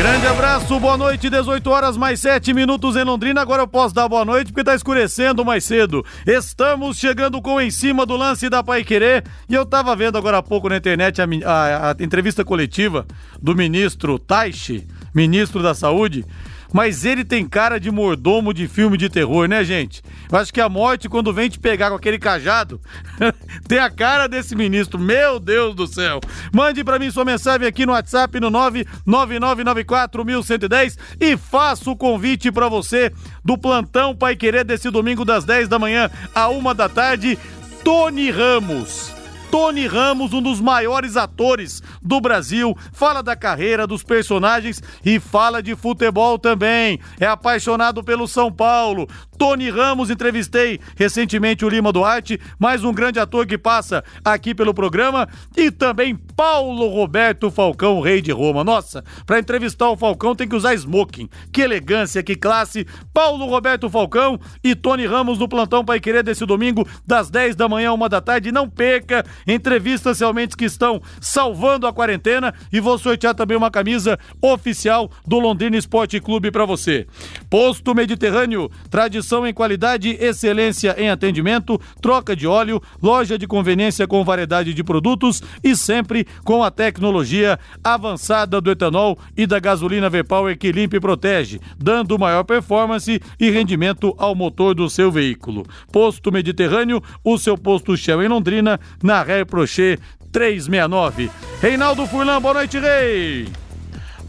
Grande abraço, boa noite, 18 horas mais 7 minutos em Londrina. Agora eu posso dar boa noite porque tá escurecendo mais cedo. Estamos chegando com em cima do lance da Pai Querer e eu tava vendo agora há pouco na internet a, a, a entrevista coletiva do ministro Taishi, ministro da Saúde mas ele tem cara de mordomo de filme de terror, né, gente? Eu acho que a morte, quando vem te pegar com aquele cajado, tem a cara desse ministro. Meu Deus do céu. Mande para mim sua mensagem aqui no WhatsApp no 999941110 e faça o convite para você do plantão Pai Querer desse domingo das 10 da manhã a 1 da tarde. Tony Ramos. Tony Ramos, um dos maiores atores do Brasil, fala da carreira, dos personagens e fala de futebol também. É apaixonado pelo São Paulo. Tony Ramos, entrevistei recentemente o Lima Duarte, mais um grande ator que passa aqui pelo programa, e também Paulo Roberto Falcão, rei de Roma. Nossa, para entrevistar o Falcão tem que usar smoking. Que elegância, que classe. Paulo Roberto Falcão e Tony Ramos no plantão Pai Querer desse domingo, das 10 da manhã, uma da tarde. Não perca entrevistas realmente que estão salvando a quarentena e vou sortear também uma camisa oficial do Londrina Esporte Clube para você. Posto Mediterrâneo, tradição em qualidade, excelência em atendimento, troca de óleo, loja de conveniência com variedade de produtos e sempre com a tecnologia avançada do etanol e da gasolina V-Power que limpa e protege, dando maior performance e rendimento ao motor do seu veículo. Posto Mediterrâneo, o seu posto Shell em Londrina, na Ré Prochet 369. Reinaldo Furlan, boa noite, Rei!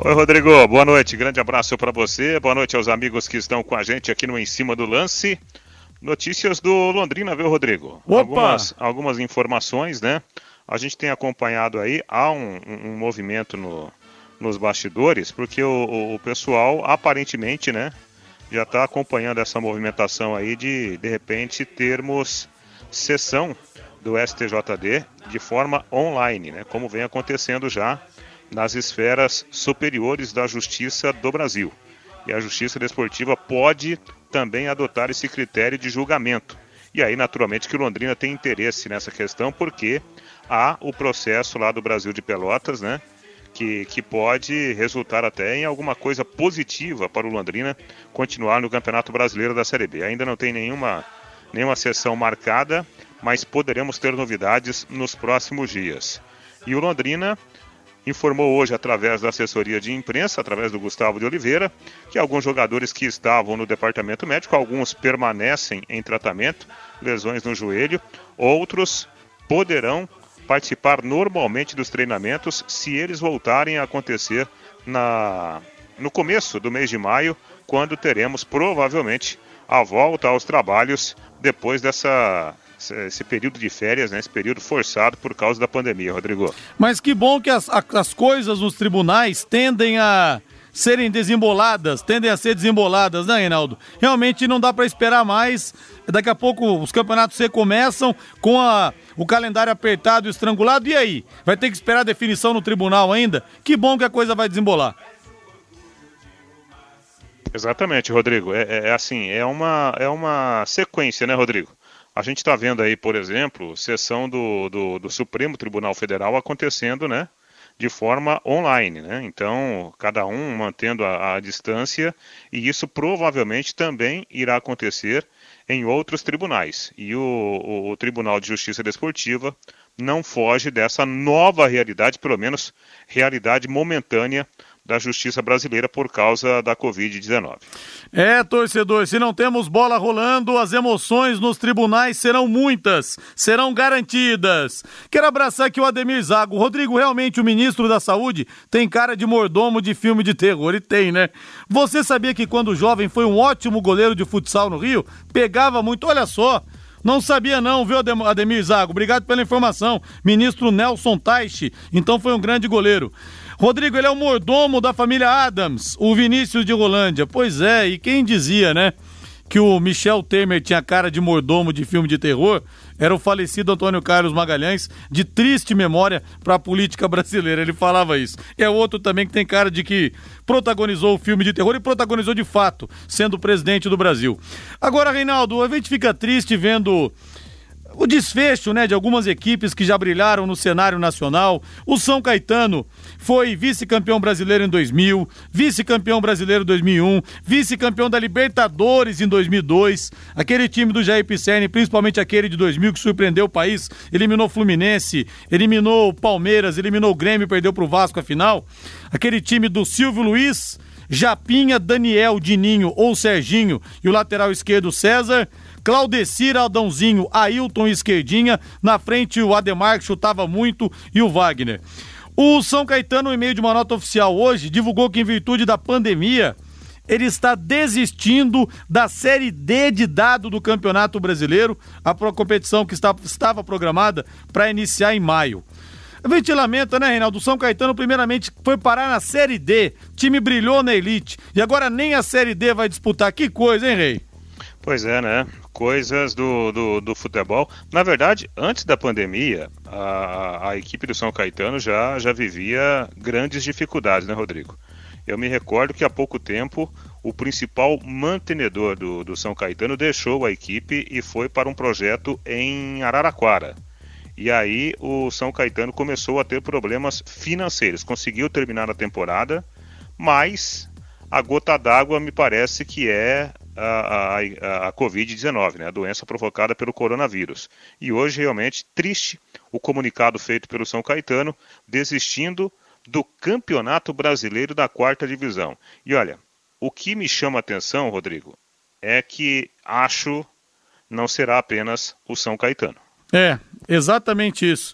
Oi, Rodrigo. Boa noite. Grande abraço para você. Boa noite aos amigos que estão com a gente aqui no Em Cima do Lance. Notícias do Londrina, viu, Rodrigo? Opa! Algumas, algumas informações, né? A gente tem acompanhado aí, há um, um movimento no, nos bastidores, porque o, o pessoal aparentemente, né, já está acompanhando essa movimentação aí de, de repente, termos sessão do STJD de forma online, né, como vem acontecendo já nas esferas superiores da justiça do Brasil. E a justiça desportiva pode também adotar esse critério de julgamento. E aí, naturalmente, que Londrina tem interesse nessa questão, porque há o processo lá do Brasil de Pelotas, né? Que, que pode resultar até em alguma coisa positiva para o Londrina continuar no Campeonato Brasileiro da Série B. Ainda não tem nenhuma, nenhuma sessão marcada, mas poderemos ter novidades nos próximos dias. E o Londrina informou hoje através da assessoria de imprensa, através do Gustavo de Oliveira, que alguns jogadores que estavam no departamento médico, alguns permanecem em tratamento, lesões no joelho, outros poderão participar normalmente dos treinamentos se eles voltarem a acontecer na no começo do mês de maio, quando teremos provavelmente a volta aos trabalhos depois dessa esse período de férias, né, esse período forçado por causa da pandemia, Rodrigo. Mas que bom que as, as coisas nos tribunais tendem a serem desemboladas, tendem a ser desemboladas, né, Reinaldo? Realmente não dá para esperar mais. Daqui a pouco os campeonatos recomeçam com a, o calendário apertado e estrangulado. E aí? Vai ter que esperar a definição no tribunal ainda? Que bom que a coisa vai desembolar. Exatamente, Rodrigo. É, é, é assim, é uma, é uma sequência, né, Rodrigo? A gente está vendo aí, por exemplo, sessão do, do, do, Supremo Tribunal Federal acontecendo, né? De forma online, né? Então, cada um mantendo a, a distância, e isso provavelmente também irá acontecer em outros tribunais. E o, o, o Tribunal de Justiça Desportiva não foge dessa nova realidade, pelo menos realidade momentânea da justiça brasileira por causa da Covid-19. É, torcedor, se não temos bola rolando, as emoções nos tribunais serão muitas, serão garantidas. Quero abraçar aqui o Ademir Zago. Rodrigo, realmente o ministro da Saúde tem cara de mordomo de filme de terror, e tem, né? Você sabia que quando jovem foi um ótimo goleiro de futsal no Rio? Pegava muito, olha só. Não sabia não, viu, Ademir Zago? Obrigado pela informação. Ministro Nelson Taixe, então foi um grande goleiro. Rodrigo, ele é o mordomo da família Adams, o Vinícius de Rolândia. Pois é, e quem dizia, né? que o Michel Temer tinha cara de mordomo de filme de terror era o falecido Antônio Carlos Magalhães, de triste memória para a política brasileira. Ele falava isso. É outro também que tem cara de que protagonizou o filme de terror e protagonizou de fato, sendo presidente do Brasil. Agora, Reinaldo, a gente fica triste vendo o desfecho né, de algumas equipes que já brilharam no cenário nacional. O São Caetano foi vice-campeão brasileiro em 2000, vice-campeão brasileiro em 2001, vice-campeão da Libertadores em 2002. Aquele time do Jair Pisserni, principalmente aquele de 2000 que surpreendeu o país, eliminou o Fluminense, eliminou o Palmeiras, eliminou o Grêmio, perdeu para o Vasco a final. Aquele time do Silvio Luiz, Japinha, Daniel, Dininho ou Serginho e o lateral esquerdo César. Claudecir, Aldãozinho, Ailton Esquerdinha. Na frente o Ademar, que chutava muito, e o Wagner. O São Caetano, em meio de uma nota oficial hoje, divulgou que, em virtude da pandemia, ele está desistindo da Série D de dado do Campeonato Brasileiro, a competição que estava programada para iniciar em maio. Lamenta, né, Reinaldo? O São Caetano, primeiramente, foi parar na Série D. Time brilhou na elite. E agora nem a Série D vai disputar. Que coisa, hein, Rei? Pois é, né? Coisas do, do, do, futebol. Na verdade, antes da pandemia, a, a equipe do São Caetano já, já vivia grandes dificuldades, né, Rodrigo? Eu me recordo que há pouco tempo o principal mantenedor do, do São Caetano deixou a equipe e foi para um projeto em Araraquara. E aí o São Caetano começou a ter problemas financeiros. Conseguiu terminar a temporada, mas a gota d'água me parece que é a, a, a Covid-19, né, a doença provocada pelo coronavírus. E hoje, realmente, triste o comunicado feito pelo São Caetano, desistindo do Campeonato Brasileiro da Quarta Divisão. E olha, o que me chama a atenção, Rodrigo, é que acho não será apenas o São Caetano. É, exatamente isso.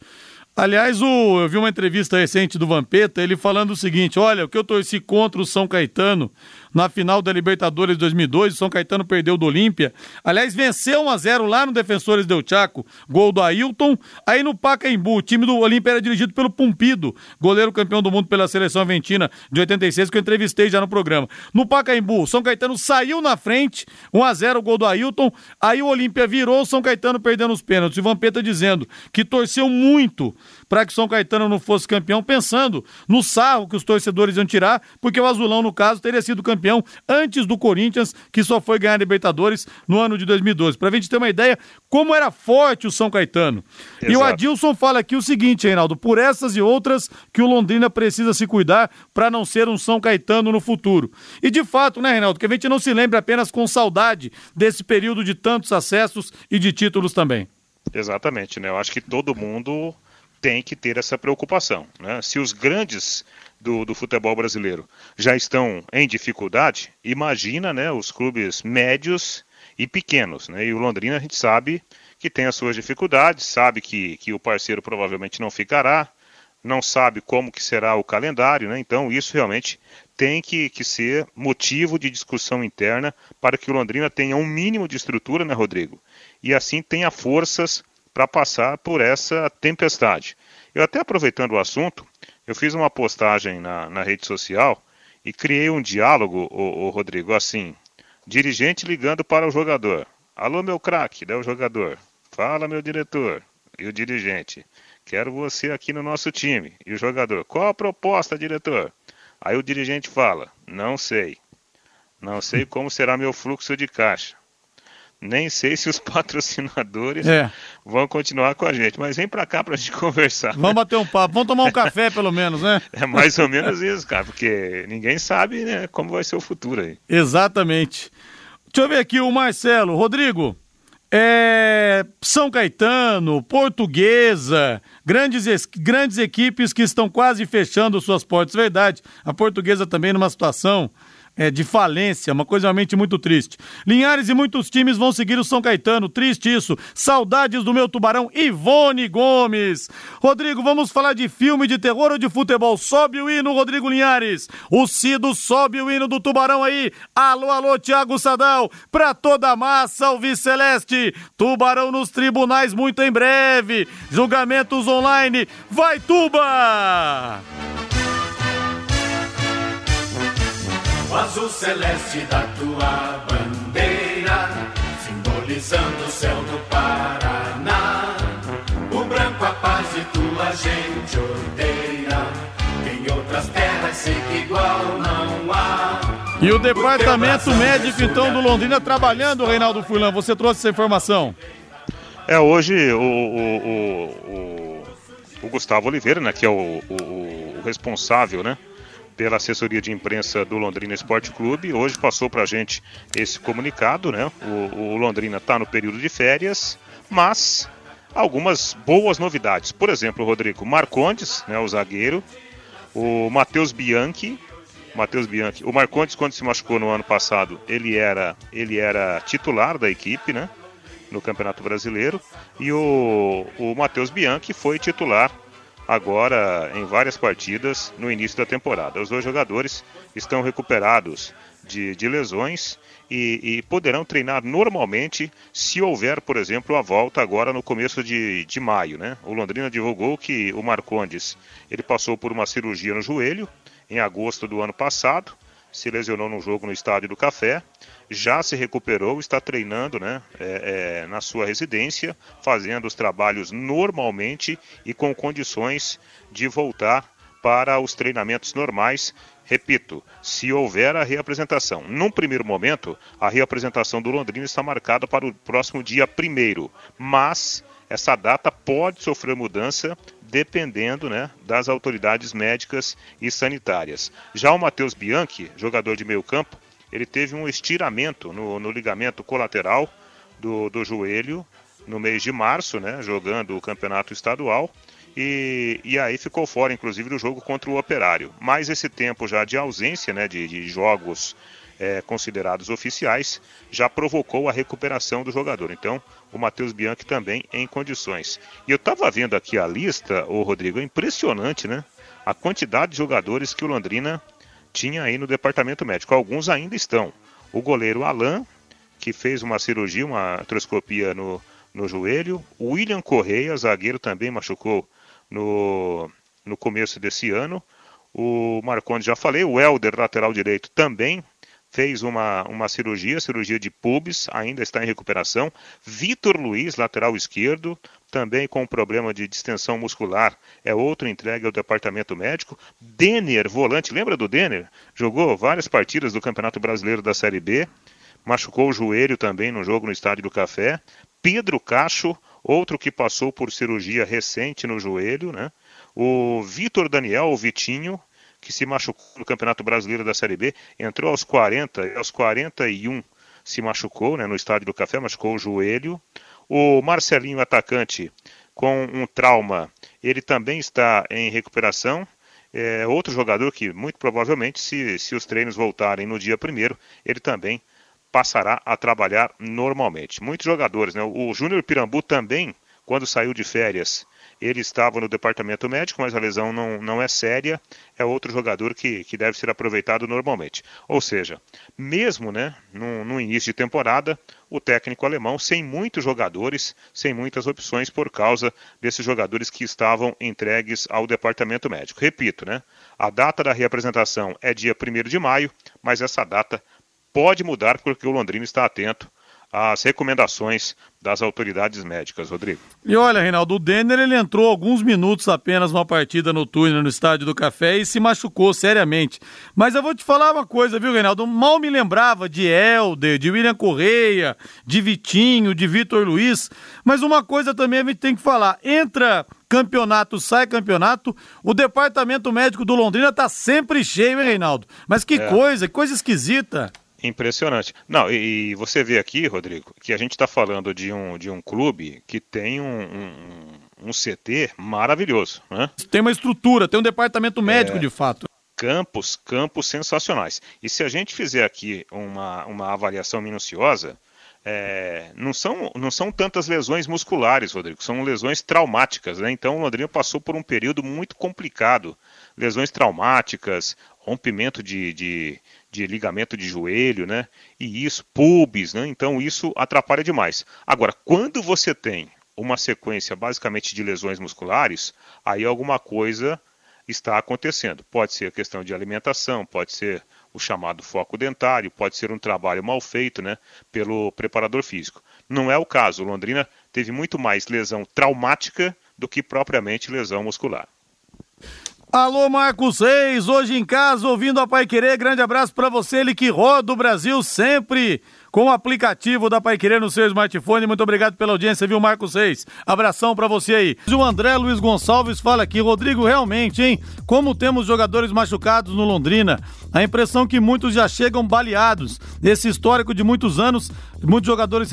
Aliás, o, eu vi uma entrevista recente do Vampeta, ele falando o seguinte: olha, o que eu torci contra o São Caetano na final da Libertadores 2002. O São Caetano perdeu do Olímpia. Aliás, venceu 1 a 0 lá no Defensores del Chaco, gol do Ailton. Aí no Pacaembu, o time do Olímpia era dirigido pelo Pumpido, goleiro campeão do mundo pela seleção argentina de 86, que eu entrevistei já no programa. No Pacaembu, o São Caetano saiu na frente, 1 a 0 gol do Ailton. Aí o Olímpia virou, o São Caetano perdendo os pênaltis. O Vampeta dizendo que torceu muito para que o São Caetano não fosse campeão, pensando no sarro que os torcedores iam tirar, porque o Azulão, no caso, teria sido campeão antes do Corinthians, que só foi ganhar a Libertadores no ano de 2012. Para a gente ter uma ideia como era forte o São Caetano. Exato. E o Adilson fala aqui o seguinte, Reinaldo, por essas e outras que o Londrina precisa se cuidar para não ser um São Caetano no futuro. E de fato, né, Reinaldo, que a gente não se lembre apenas com saudade desse período de tantos acessos e de títulos também. Exatamente, né? Eu acho que todo mundo tem que ter essa preocupação. Né? Se os grandes do, do, futebol brasileiro já estão em dificuldade, imagina né, os clubes médios e pequenos. Né? E o Londrina a gente sabe que tem as suas dificuldades, sabe que, que o parceiro provavelmente não ficará, não sabe como que será o calendário, né? então isso realmente tem que, que ser motivo de discussão interna para que o Londrina tenha um mínimo de estrutura, né, Rodrigo? E assim tenha forças para passar por essa tempestade. Eu até aproveitando o assunto, eu fiz uma postagem na, na rede social e criei um diálogo, o, Rodrigo, assim, dirigente ligando para o jogador. Alô, meu craque, né, o jogador. Fala, meu diretor. E o dirigente. Quero você aqui no nosso time. E o jogador. Qual a proposta, diretor? Aí o dirigente fala: Não sei. Não sei como será meu fluxo de caixa nem sei se os patrocinadores é. vão continuar com a gente. Mas vem para cá para a gente conversar. Vamos bater um papo, vamos tomar um café pelo menos, né? É mais ou menos isso, cara, porque ninguém sabe né, como vai ser o futuro aí. Exatamente. Deixa eu ver aqui o Marcelo. Rodrigo, é, São Caetano, Portuguesa, grandes, grandes equipes que estão quase fechando suas portas. Verdade, a Portuguesa também numa situação é, de falência, uma coisa realmente muito triste. Linhares e muitos times vão seguir o São Caetano, triste isso. Saudades do meu tubarão Ivone Gomes. Rodrigo, vamos falar de filme de terror ou de futebol? Sobe o hino, Rodrigo Linhares. O Cido sobe o hino do tubarão aí. Alô, alô, Thiago Sadal. Pra toda a massa, o Celeste. Tubarão nos tribunais muito em breve. Julgamentos online. Vai, Tuba! O azul celeste da tua bandeira simbolizando o céu do Paraná. O branco a paz e tua gente odeia. Em outras terras sei que igual não há. E o departamento médico, então, do Londrina trabalhando, Reinaldo Furlan. Você trouxe essa informação. É, hoje o, o, o, o Gustavo Oliveira, né, que é o, o responsável, né, pela assessoria de imprensa do Londrina Esporte Clube. Hoje passou para a gente esse comunicado, né? O, o Londrina está no período de férias, mas algumas boas novidades. Por exemplo, Rodrigo Marcondes, né, o zagueiro, o Matheus Bianchi, Matheus Bianchi. O Marcondes, quando se machucou no ano passado, ele era, ele era titular da equipe, né? No Campeonato Brasileiro. E o, o Matheus Bianchi foi titular agora em várias partidas no início da temporada. Os dois jogadores estão recuperados de, de lesões e, e, poderão treinar normalmente se houver, por exemplo, a volta agora no começo de, de maio. Né? O Londrina divulgou que o Marcondes ele passou por uma cirurgia no joelho em agosto do ano passado, se lesionou no jogo no Estádio do Café já se recuperou, está treinando né, é, é, na sua residência, fazendo os trabalhos normalmente e com condições de voltar para os treinamentos normais. Repito, se houver a reapresentação. Num primeiro momento, a reapresentação do Londrina está marcada para o próximo dia 1 mas essa data pode sofrer mudança dependendo né, das autoridades médicas e sanitárias. Já o Matheus Bianchi, jogador de meio campo, ele teve um estiramento no, no ligamento colateral do, do joelho no mês de março, né, jogando o campeonato estadual. E, e, aí ficou fora, inclusive, do jogo contra o Operário. Mas esse tempo já de ausência né, de, de jogos é, considerados oficiais já provocou a recuperação do jogador. Então, o Matheus Bianchi também em condições. E eu estava vendo aqui a lista, o Rodrigo, é impressionante, né? A quantidade de jogadores que o Londrina tinha aí no departamento médico. Alguns ainda estão. O goleiro Alain, que fez uma cirurgia, uma artroscopia no, no joelho. O William Correia, zagueiro, também machucou no, no começo desse ano. O Marcondes já falei, o Helder, lateral direito, também fez uma, uma cirurgia, cirurgia de pubis, ainda está em recuperação. Vitor Luiz, lateral esquerdo, também com problema de distensão muscular, é outro entregue ao departamento médico. Denner, volante, lembra do Denner? Jogou várias partidas do Campeonato Brasileiro da Série B, machucou o joelho também no jogo no Estádio do Café. Pedro Cacho, outro que passou por cirurgia recente no joelho, né? O Vitor Daniel, o Vitinho, que se machucou no Campeonato Brasileiro da Série B, entrou aos 40 e aos 41 se machucou né, no Estádio do Café, machucou o joelho. O Marcelinho, atacante, com um trauma, ele também está em recuperação. É outro jogador que, muito provavelmente, se, se os treinos voltarem no dia primeiro, ele também passará a trabalhar normalmente. Muitos jogadores, né? O Júnior Pirambu também, quando saiu de férias, ele estava no departamento médico, mas a lesão não, não é séria. É outro jogador que, que deve ser aproveitado normalmente. Ou seja, mesmo né, no, no início de temporada, o técnico alemão sem muitos jogadores, sem muitas opções por causa desses jogadores que estavam entregues ao departamento médico. Repito, né? A data da reapresentação é dia 1 de maio, mas essa data pode mudar porque o Londrina está atento às recomendações das autoridades médicas, Rodrigo. E olha, Reinaldo, o Denner ele entrou alguns minutos apenas numa partida noturna no Estádio do Café e se machucou seriamente. Mas eu vou te falar uma coisa, viu, Reinaldo? Mal me lembrava de Helder, de William Correia, de Vitinho, de Vitor Luiz. Mas uma coisa também a gente tem que falar: entra campeonato, sai campeonato, o departamento médico do Londrina tá sempre cheio, hein, Reinaldo? Mas que é. coisa, que coisa esquisita. Impressionante. Não, e, e, você vê aqui, Rodrigo, que a gente está falando de um, de um clube que tem um, um, um CT maravilhoso. Né? Tem uma estrutura, tem um departamento médico é, de fato. Campos, campos sensacionais. E se a gente fizer aqui uma, uma avaliação minuciosa, é, não, são, não são tantas lesões musculares, Rodrigo, são lesões traumáticas. Né? Então o Londrina passou por um período muito complicado. Lesões traumáticas, rompimento de, de de ligamento de joelho, né? E isso, pubis, né? Então isso atrapalha demais. Agora, quando você tem uma sequência basicamente de lesões musculares, aí alguma coisa está acontecendo. Pode ser questão de alimentação, pode ser o chamado foco dentário, pode ser um trabalho mal feito, né, pelo preparador físico. Não é o caso. Londrina teve muito mais lesão traumática do que propriamente lesão muscular. Alô, Marcos Reis, hoje em casa, ouvindo a Pai Querer. Grande abraço para você, ele que roda o Brasil sempre com o aplicativo da Pai Querer no seu smartphone. Muito obrigado pela audiência, viu, Marcos Reis? Abração para você aí. O André Luiz Gonçalves fala aqui, Rodrigo, realmente, hein? Como temos jogadores machucados no Londrina, a impressão que muitos já chegam baleados. Esse histórico de muitos anos, muitos jogadores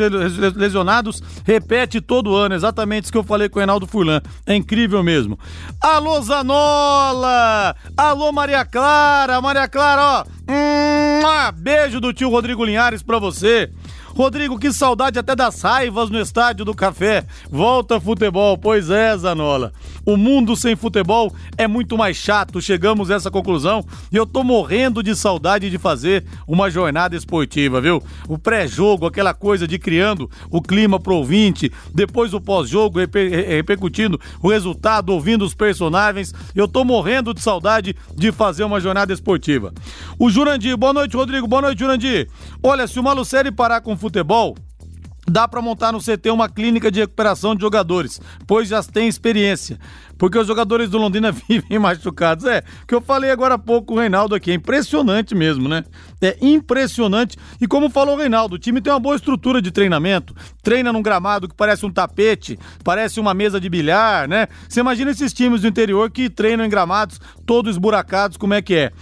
lesionados, repete todo ano. Exatamente isso que eu falei com o Reinaldo Furlan. É incrível mesmo. Alô, Zanola! Alô, Maria Clara! Maria Clara, ó. Beijo do tio Rodrigo Linhares pra você. Rodrigo, que saudade até das raivas no estádio do café. Volta futebol, pois é, Zanola. O mundo sem futebol é muito mais chato, chegamos a essa conclusão e eu tô morrendo de saudade de fazer uma jornada esportiva, viu? O pré-jogo, aquela coisa de criando o clima pro ouvinte, depois o pós-jogo reper repercutindo o resultado, ouvindo os personagens. Eu tô morrendo de saudade de fazer uma jornada esportiva. O Jurandir, boa noite, Rodrigo, boa noite, Jurandir. Olha, se o Malucelli parar com futebol, dá para montar no CT uma clínica de recuperação de jogadores, pois já tem experiência. Porque os jogadores do Londrina vivem machucados. É, que eu falei agora há pouco o Reinaldo aqui, é impressionante mesmo, né? É impressionante. E como falou o Reinaldo, o time tem uma boa estrutura de treinamento. Treina num gramado que parece um tapete, parece uma mesa de bilhar, né? Você imagina esses times do interior que treinam em gramados todos esburacados, como é que é?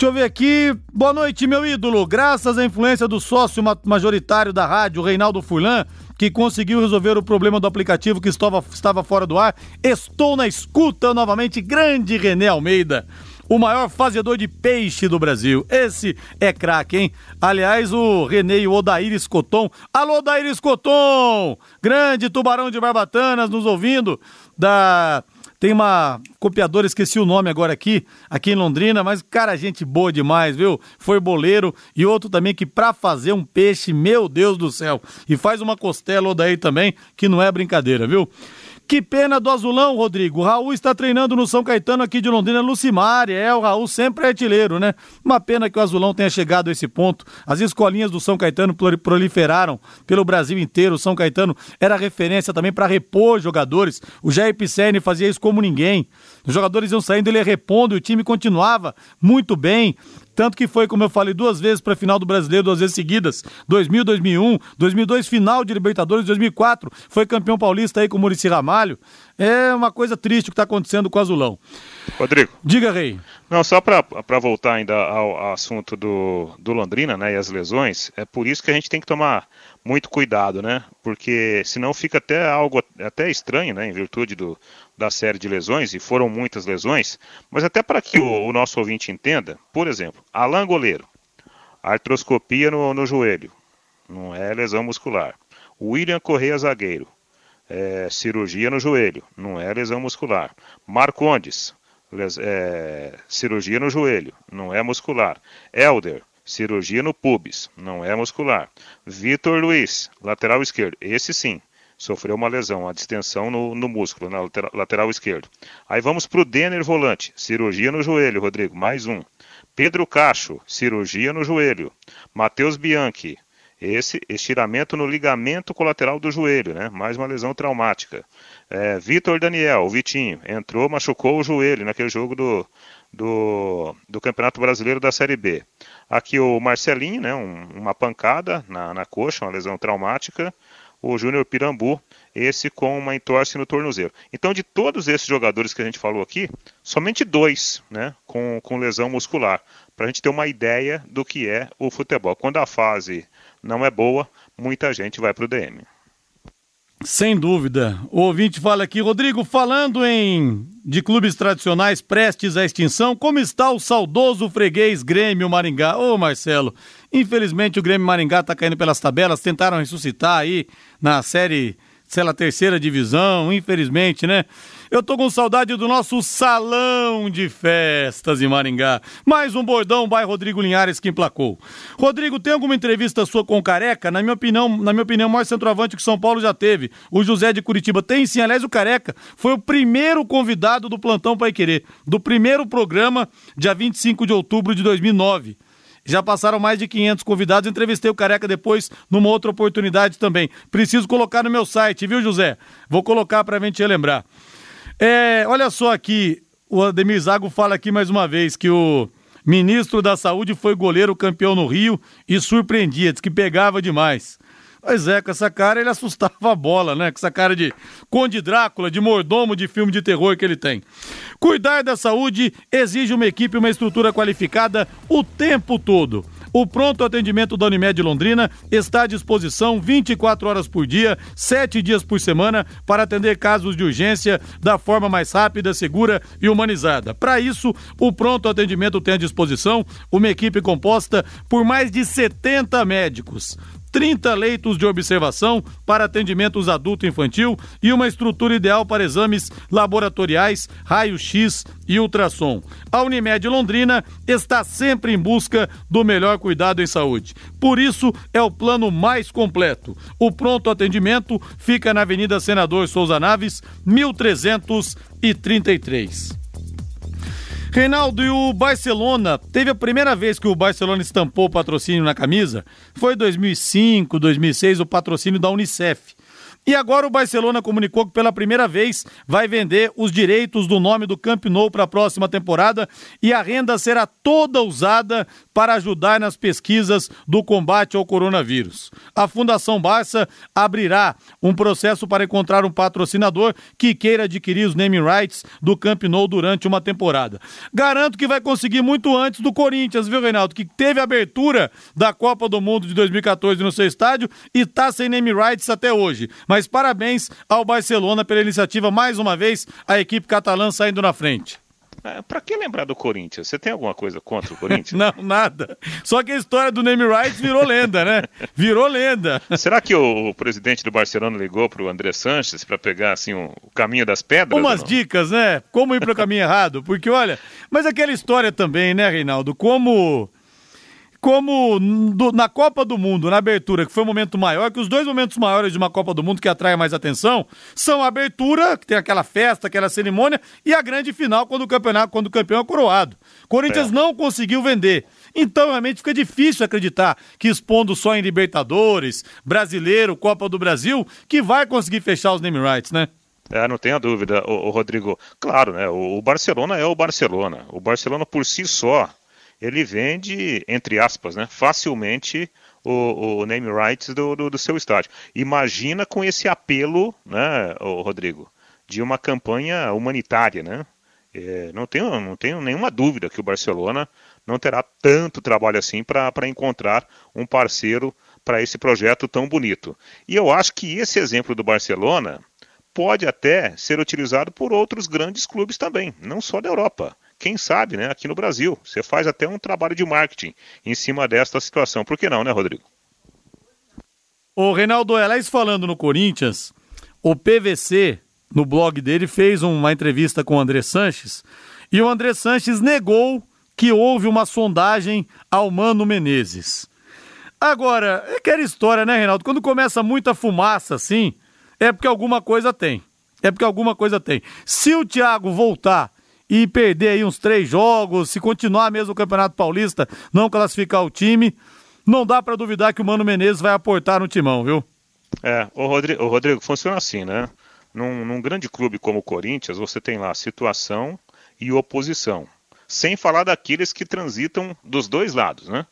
Deixa eu ver aqui. Boa noite, meu ídolo. Graças à influência do sócio majoritário da rádio, Reinaldo Furlan, que conseguiu resolver o problema do aplicativo que estava, estava fora do ar, estou na escuta novamente. Grande René Almeida o maior fazedor de peixe do Brasil. Esse é craque, hein? Aliás, o René e o Odair Escoton. Alô, Odair Escoton! Grande tubarão de Barbatanas nos ouvindo da tem uma copiadora, esqueci o nome agora aqui, aqui em Londrina, mas, cara, gente boa demais, viu? Foi boleiro e outro também que pra fazer um peixe, meu Deus do céu. E faz uma costela daí também, que não é brincadeira, viu? Que pena do azulão, Rodrigo. O Raul está treinando no São Caetano aqui de Londrina, Lucimar. É, o Raul sempre é artilheiro, né? Uma pena que o azulão tenha chegado a esse ponto. As escolinhas do São Caetano proliferaram pelo Brasil inteiro. O São Caetano era referência também para repor jogadores. O Jair Pisserni fazia isso como ninguém. Os jogadores iam saindo, ele ia repondo e o time continuava muito bem. Tanto que foi, como eu falei, duas vezes para a final do Brasileiro, duas vezes seguidas. 2000, 2001, 2002 final de Libertadores, 2004 foi campeão paulista aí com o Murici Ramalho. É uma coisa triste o que está acontecendo com o Azulão. Rodrigo. Diga, Rei. Não, só para voltar ainda ao, ao, assunto do, do Londrina, né, e as lesões, é por isso que a gente tem que tomar muito cuidado, né? Porque senão fica até algo até estranho, né, em virtude do, da série de lesões, e foram muitas lesões, mas até para que o, o, nosso ouvinte entenda, por exemplo, Alan Goleiro, artroscopia no, no joelho, não é lesão muscular. William Correia Zagueiro, é, cirurgia no joelho, não é lesão muscular. Marcondes, les, é, cirurgia no joelho, não é muscular. Elder, cirurgia no pubis, não é muscular. Vitor Luiz, lateral esquerdo, esse sim, sofreu uma lesão, a distensão no, no músculo, na lateral, lateral esquerdo. Aí vamos para o Denner volante, cirurgia no joelho, Rodrigo, mais um. Pedro Cacho, cirurgia no joelho. Matheus Bianchi, esse estiramento no ligamento colateral do joelho, né? Mais uma lesão traumática. É, Vitor Daniel, o Vitinho, entrou, machucou o joelho naquele jogo do, do, do Campeonato Brasileiro da Série B. Aqui o Marcelinho, né? Um, uma pancada na, na coxa, uma lesão traumática o Júnior Pirambu, esse com uma entorse no tornozelo. Então, de todos esses jogadores que a gente falou aqui, somente dois né, com, com lesão muscular, para a gente ter uma ideia do que é o futebol. Quando a fase não é boa, muita gente vai para o DM. Sem dúvida. O ouvinte fala aqui, Rodrigo, falando em de clubes tradicionais prestes à extinção, como está o saudoso freguês Grêmio Maringá? Ô Marcelo, infelizmente o Grêmio Maringá está caindo pelas tabelas, tentaram ressuscitar aí na série sei lá, terceira divisão, infelizmente, né? Eu tô com saudade do nosso salão de festas em Maringá. Mais um bordão by Rodrigo Linhares que emplacou. Rodrigo, tem alguma entrevista sua com o Careca? Na minha opinião, na minha opinião, o maior centroavante que São Paulo já teve. O José de Curitiba tem sim, aliás, o Careca foi o primeiro convidado do Plantão Pai Querer, do primeiro programa, dia 25 de outubro de 2009. Já passaram mais de 500 convidados. Entrevistei o Careca depois numa outra oportunidade também. Preciso colocar no meu site, viu, José? Vou colocar para a gente relembrar. É, olha só aqui, o Ademir Zago fala aqui mais uma vez que o ministro da Saúde foi goleiro campeão no Rio e surpreendia, diz que pegava demais. Pois é, com essa cara ele assustava a bola, né? Com essa cara de Conde Drácula, de mordomo de filme de terror que ele tem. Cuidar da saúde exige uma equipe e uma estrutura qualificada o tempo todo. O pronto atendimento da Unimed Londrina está à disposição 24 horas por dia, 7 dias por semana, para atender casos de urgência da forma mais rápida, segura e humanizada. Para isso, o pronto atendimento tem à disposição uma equipe composta por mais de 70 médicos. 30 leitos de observação para atendimentos adulto e infantil e uma estrutura ideal para exames laboratoriais, raio-x e ultrassom. A Unimed Londrina está sempre em busca do melhor cuidado em saúde. Por isso, é o plano mais completo. O pronto atendimento fica na Avenida Senador Souza Naves, 1333. Reinaldo, e o Barcelona, teve a primeira vez que o Barcelona estampou o patrocínio na camisa, foi 2005, 2006, o patrocínio da Unicef. E agora o Barcelona comunicou que pela primeira vez vai vender os direitos do nome do Camp Nou para a próxima temporada e a renda será toda usada para ajudar nas pesquisas do combate ao coronavírus. A Fundação Barça abrirá um processo para encontrar um patrocinador que queira adquirir os naming rights do Camp Nou durante uma temporada. Garanto que vai conseguir muito antes do Corinthians, viu, Reinaldo? Que teve a abertura da Copa do Mundo de 2014 no seu estádio e está sem naming rights até hoje. Mas mas parabéns ao Barcelona pela iniciativa, mais uma vez, a equipe catalã saindo na frente. É, para que lembrar do Corinthians? Você tem alguma coisa contra o Corinthians? Não, nada. Só que a história do name rights virou lenda, né? Virou lenda. Será que o, o presidente do Barcelona ligou para o André Sanches para pegar assim o, o, caminho das pedras? Umas dicas, né? Como ir para o caminho errado? Porque olha, mas aquela história também, né, Reinaldo? Como como do, na Copa do Mundo, na abertura, que foi o um momento maior, que os dois momentos maiores de uma Copa do Mundo que atrai mais atenção são a abertura, que tem aquela festa, aquela cerimônia, e a grande final, quando o campeonato, quando o campeão é coroado. Corinthians é. não conseguiu vender. Então, realmente, fica difícil acreditar que expondo só em Libertadores, Brasileiro, Copa do Brasil, que vai conseguir fechar os name rights, né? É, não tenha dúvida, o, Rodrigo. Claro, né? O, o Barcelona é o Barcelona. O Barcelona por si só ele vende, entre aspas, né, facilmente o, o name rights do, do, do, seu estádio. Imagina com esse apelo, né, Rodrigo, de uma campanha humanitária, né? É, não, tenho, não tenho nenhuma dúvida que o Barcelona não terá tanto trabalho assim para encontrar um parceiro para esse projeto tão bonito. E eu acho que esse exemplo do Barcelona pode até ser utilizado por outros grandes clubes também, não só da Europa quem sabe, né, aqui no Brasil. Você faz até um trabalho de marketing em cima desta situação. Por que não, né, Rodrigo? O Reinaldo Elés falando no Corinthians, o PVC, no blog dele, fez uma entrevista com o André Sanches e o André Sanches negou que houve uma sondagem ao Mano Menezes. Agora, é aquela história, né, Reinaldo? Quando começa muita fumaça assim, é porque alguma coisa tem. É porque alguma coisa tem. Se o Thiago voltar e perder aí uns três jogos, se continuar mesmo o Campeonato Paulista, não classificar o time, não dá para duvidar que o Mano Menezes vai aportar no timão, viu? É, o Rodrigo, o Rodrigo funciona assim, né? Num, num grande clube como o Corinthians, você tem lá situação e oposição. Sem falar daqueles que transitam dos dois lados, né?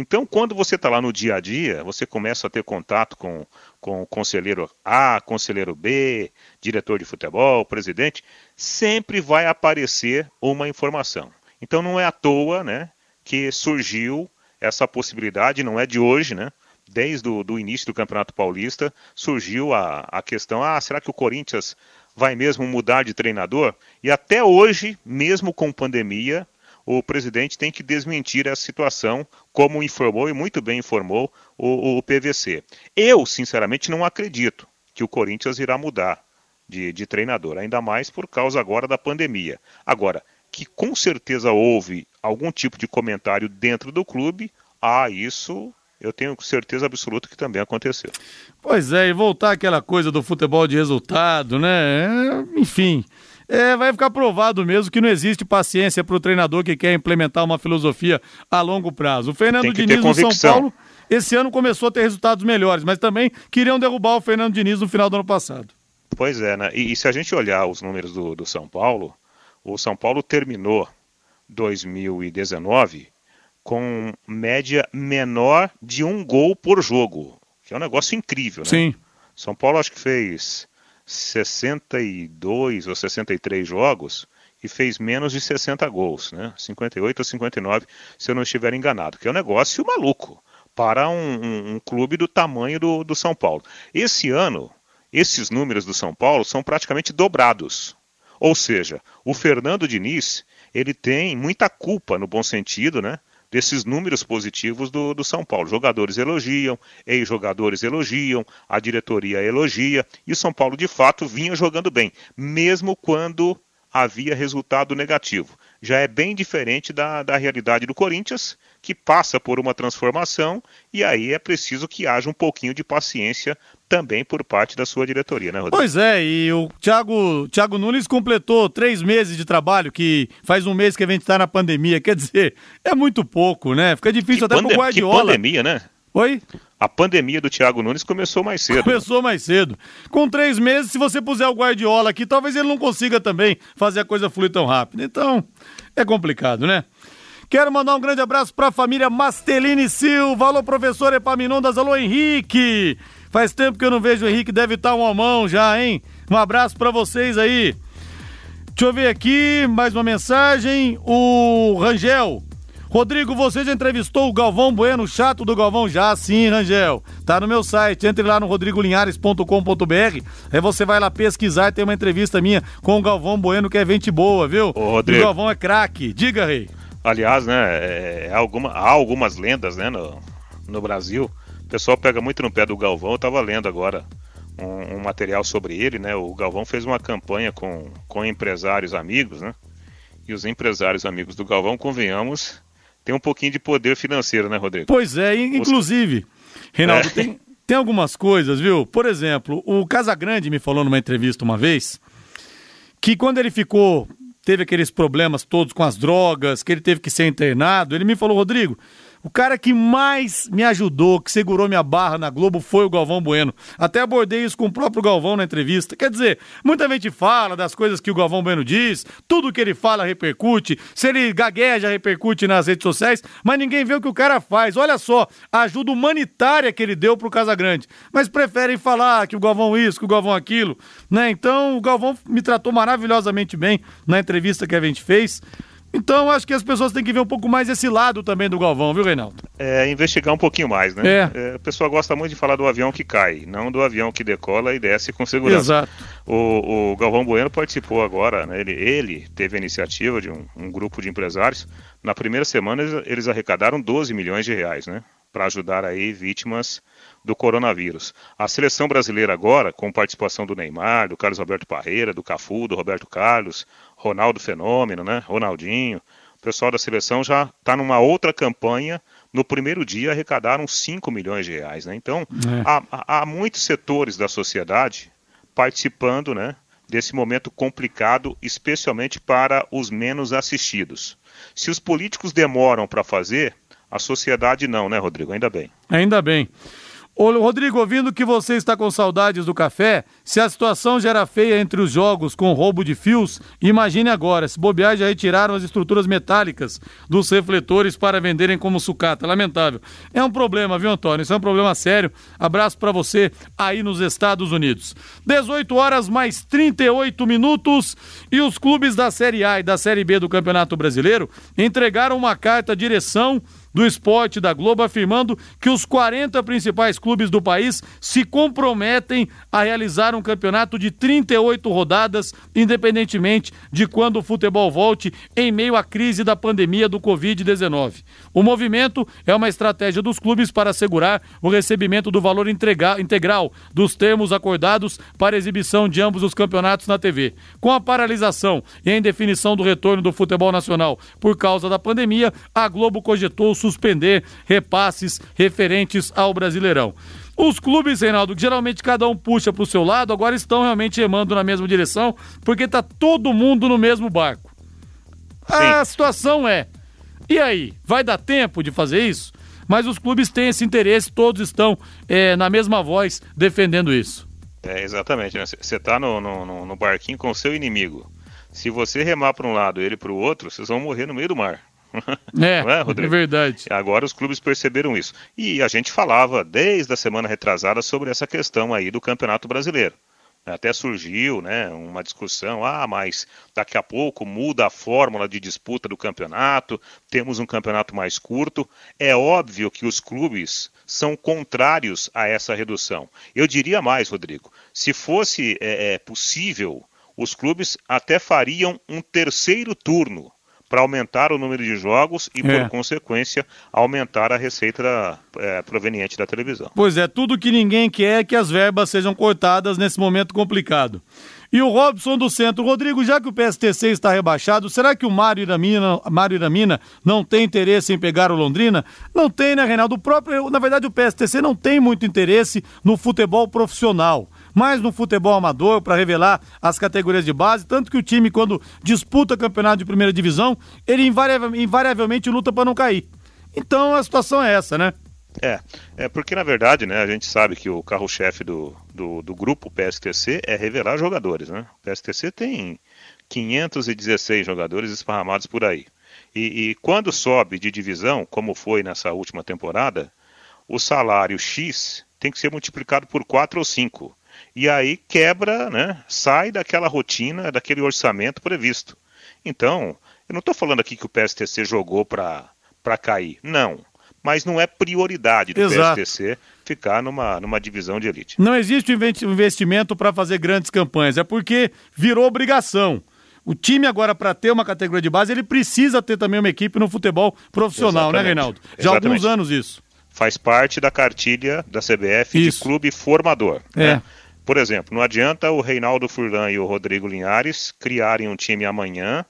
Então, quando você está lá no dia a dia, você começa a ter contato com, com o conselheiro A, conselheiro B, diretor de futebol, presidente, sempre vai aparecer uma informação. Então, não é à toa né, que surgiu essa possibilidade, não é de hoje, né? Desde o início do Campeonato Paulista surgiu a, a questão: ah, será que o Corinthians vai mesmo mudar de treinador? E até hoje, mesmo com pandemia, o presidente tem que desmentir essa situação, como informou e muito bem informou o, o PVC. Eu, sinceramente, não acredito que o Corinthians irá mudar de, de treinador, ainda mais por causa agora da pandemia. Agora, que com certeza houve algum tipo de comentário dentro do clube, ah, isso eu tenho certeza absoluta que também aconteceu. Pois é, e voltar aquela coisa do futebol de resultado, né? Enfim, é, vai ficar provado mesmo que não existe paciência para o treinador que quer implementar uma filosofia a longo prazo. O Fernando Diniz no São Paulo, esse ano começou a ter resultados melhores, mas também queriam derrubar o Fernando Diniz no final do ano passado. Pois é, né? E, e se a gente olhar os números do, do São Paulo, o São Paulo terminou 2019 com média menor de um gol por jogo, que é um negócio incrível, né? Sim. São Paulo acho que fez 62 ou 63 jogos e fez menos de 60 gols, né? 58 ou 59, se eu não estiver enganado, que é um negócio maluco para um, um, um clube do tamanho do, do São Paulo. Esse ano, esses números do São Paulo são praticamente dobrados. Ou seja, o Fernando Diniz, ele tem muita culpa, no bom sentido, né? Desses números positivos do, do São Paulo. Jogadores elogiam, ex-jogadores elogiam, a diretoria elogia, e o São Paulo de fato vinha jogando bem, mesmo quando havia resultado negativo. Já é bem diferente da, da realidade do Corinthians, que passa por uma transformação e aí é preciso que haja um pouquinho de paciência também por parte da sua diretoria, né, Rodrigo? Pois é, e o Thiago, Thiago Nunes completou três meses de trabalho, que faz um mês que a gente está na pandemia, quer dizer, é muito pouco, né? Fica difícil que até pro Guardiola. Que pandemia, né? Oi? A pandemia do Thiago Nunes começou mais cedo. Começou né? mais cedo. Com três meses, se você puser o Guardiola aqui, talvez ele não consiga também fazer a coisa fluir tão rápido. Então, é complicado, né? Quero mandar um grande abraço para a família Mastelini Silva. Alô, professor Epaminondas. Alô, Henrique. Faz tempo que eu não vejo o Henrique, deve estar um mão já, hein? Um abraço para vocês aí. Deixa eu ver aqui, mais uma mensagem. O Rangel. Rodrigo, você já entrevistou o Galvão Bueno, chato do Galvão? Já sim, Rangel. Tá no meu site. Entre lá no rodrigolinhares.com.br. Aí você vai lá pesquisar. Tem uma entrevista minha com o Galvão Bueno, que é gente boa, viu? Ô, Rodrigo. O Galvão é craque. Diga, rei. Aliás, né, é, é, alguma, há algumas lendas né, no, no Brasil. O pessoal pega muito no pé do Galvão. Eu estava lendo agora um, um, material sobre ele. Né? O Galvão fez uma campanha com, com empresários amigos. Né? E os empresários amigos do Galvão, convenhamos, tem um pouquinho de poder financeiro, né, Rodrigo? Pois é, inclusive, Reinaldo, é. tem, tem algumas coisas, viu? Por exemplo, o Casagrande me falou numa entrevista uma vez que quando ele ficou teve aqueles problemas todos com as drogas, que ele teve que ser internado, ele me falou, Rodrigo, o cara que mais me ajudou, que segurou minha barra na Globo foi o Galvão Bueno. Até abordei isso com o próprio Galvão na entrevista. Quer dizer, muita gente fala das coisas que o Galvão Bueno diz, tudo que ele fala repercute, se ele gagueja repercute nas redes sociais, mas ninguém vê o que o cara faz. Olha só, a ajuda humanitária que ele deu pro Casagrande. Mas preferem falar que o Galvão isso, que o Galvão aquilo, né? Então, o Galvão me tratou maravilhosamente bem na entrevista que a gente fez. Então, acho que as pessoas têm que ver um pouco mais esse lado também do Galvão, viu, Reinaldo? É, investigar um pouquinho mais, né? É. é a pessoa gosta muito de falar do avião que cai, não do avião que decola e desce com segurança. Exato. O, o Galvão Bueno participou agora, né? ele, ele teve a iniciativa de um, um grupo de empresários. Na primeira semana, eles, eles arrecadaram 12 milhões de reais, né? Para ajudar aí vítimas do coronavírus. A seleção brasileira agora, com participação do Neymar, do Carlos Roberto Parreira, do Cafu, do Roberto Carlos, Ronaldo Fenômeno, né? Ronaldinho. O pessoal da seleção já está numa outra campanha. No primeiro dia arrecadaram 5 milhões de reais. Né? Então, é. há, há muitos setores da sociedade participando né, desse momento complicado, especialmente para os menos assistidos. Se os políticos demoram para fazer, a sociedade não, né, Rodrigo? Ainda bem. Ainda bem. Ô, Rodrigo, ouvindo que você está com saudades do café, se a situação já era feia entre os jogos com roubo de fios, imagine agora, se bobear já retiraram as estruturas metálicas dos refletores para venderem como sucata. Lamentável. É um problema, viu, Antônio? Isso é um problema sério. Abraço para você aí nos Estados Unidos. 18 horas mais 38 minutos e os clubes da Série A e da Série B do Campeonato Brasileiro entregaram uma carta à direção do esporte da Globo afirmando que os 40 principais clubes do país se comprometem a realizar um campeonato de 38 rodadas, independentemente de quando o futebol volte em meio à crise da pandemia do Covid-19. O movimento é uma estratégia dos clubes para assegurar o recebimento do valor integral dos termos acordados para exibição de ambos os campeonatos na TV. Com a paralisação e a indefinição do retorno do futebol nacional por causa da pandemia, a Globo cogitou suspender repasses referentes ao Brasileirão. Os clubes, Reinaldo, que geralmente cada um puxa para o seu lado, agora estão realmente remando na mesma direção, porque está todo mundo no mesmo barco. Sim. A situação é: e aí, vai dar tempo de fazer isso? Mas os clubes têm esse interesse, todos estão é, na mesma voz defendendo isso. É, exatamente. Você né? está no, no, no, barquinho com o seu inimigo. Se você remar para um lado e ele para o outro, vocês vão morrer no meio do mar. É, é, é, verdade. Agora os clubes perceberam isso. E a gente falava desde a semana retrasada sobre essa questão aí do Campeonato Brasileiro. Até surgiu né, uma discussão, ah, mas daqui a pouco muda a fórmula de disputa do campeonato, temos um campeonato mais curto. É óbvio que os clubes são contrários a essa redução. Eu diria mais, Rodrigo, se fosse é, é possível, os clubes até fariam um terceiro turno para aumentar o número de jogos e, é. por consequência, aumentar a receita da, é, proveniente da televisão. Pois é, tudo que ninguém quer é que as verbas sejam cortadas nesse momento complicado. E o Robson do Centro, Rodrigo, já que o PSTC está rebaixado, será que o Mário Iramina, Mário Iramina não tem interesse em pegar o Londrina? Não tem, né, Reinaldo? O próprio, na verdade, o PSTC não tem muito interesse no futebol profissional mais no futebol amador para revelar as categorias de base, tanto que o time quando disputa campeonato de primeira divisão, ele invariavelmente luta para não cair. Então a situação é essa, né? É, é porque na verdade, né, a gente sabe que o carro-chefe do, do, do, grupo PSTC é revelar jogadores, né? O PSTC tem 516 jogadores esparramados por aí. E, e quando sobe de divisão, como foi nessa última temporada, o salário X tem que ser multiplicado por 4 ou 5 e aí quebra, né? Sai daquela rotina, daquele orçamento previsto. Então, eu não estou falando aqui que o PSTC jogou para cair. Não. Mas não é prioridade do Exato. PSTC ficar numa, numa divisão de elite. Não existe investimento para fazer grandes campanhas, é porque virou obrigação. O time agora, para ter uma categoria de base, ele precisa ter também uma equipe no futebol profissional, né, Exatamente. né, Reinaldo? Já há alguns anos isso. Faz parte da cartilha da CBF isso. de clube formador. É. Né? Por exemplo, não adianta o Reinaldo Furlan e o Rodrigo Linhares criarem um time amanhã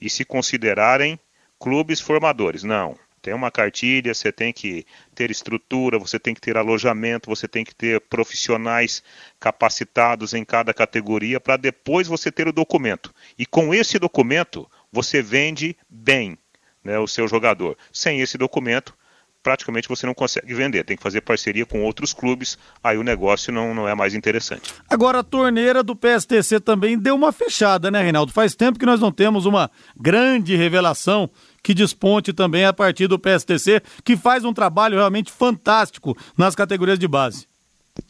e se considerarem clubes formadores. Não. Tem uma cartilha, você tem que ter estrutura, você tem que ter alojamento, você tem que ter profissionais capacitados em cada categoria para depois você ter o documento. E com esse documento, você vende bem né, o seu jogador. Sem esse documento, praticamente você não consegue vender. Tem que fazer parceria com outros clubes, aí o negócio não, não é mais interessante. Agora, a torneira do PSTC também deu uma fechada, né, Reinaldo? Faz tempo que nós não temos uma grande revelação que desponte também a partir do PSTC, que faz um trabalho realmente fantástico nas categorias de base.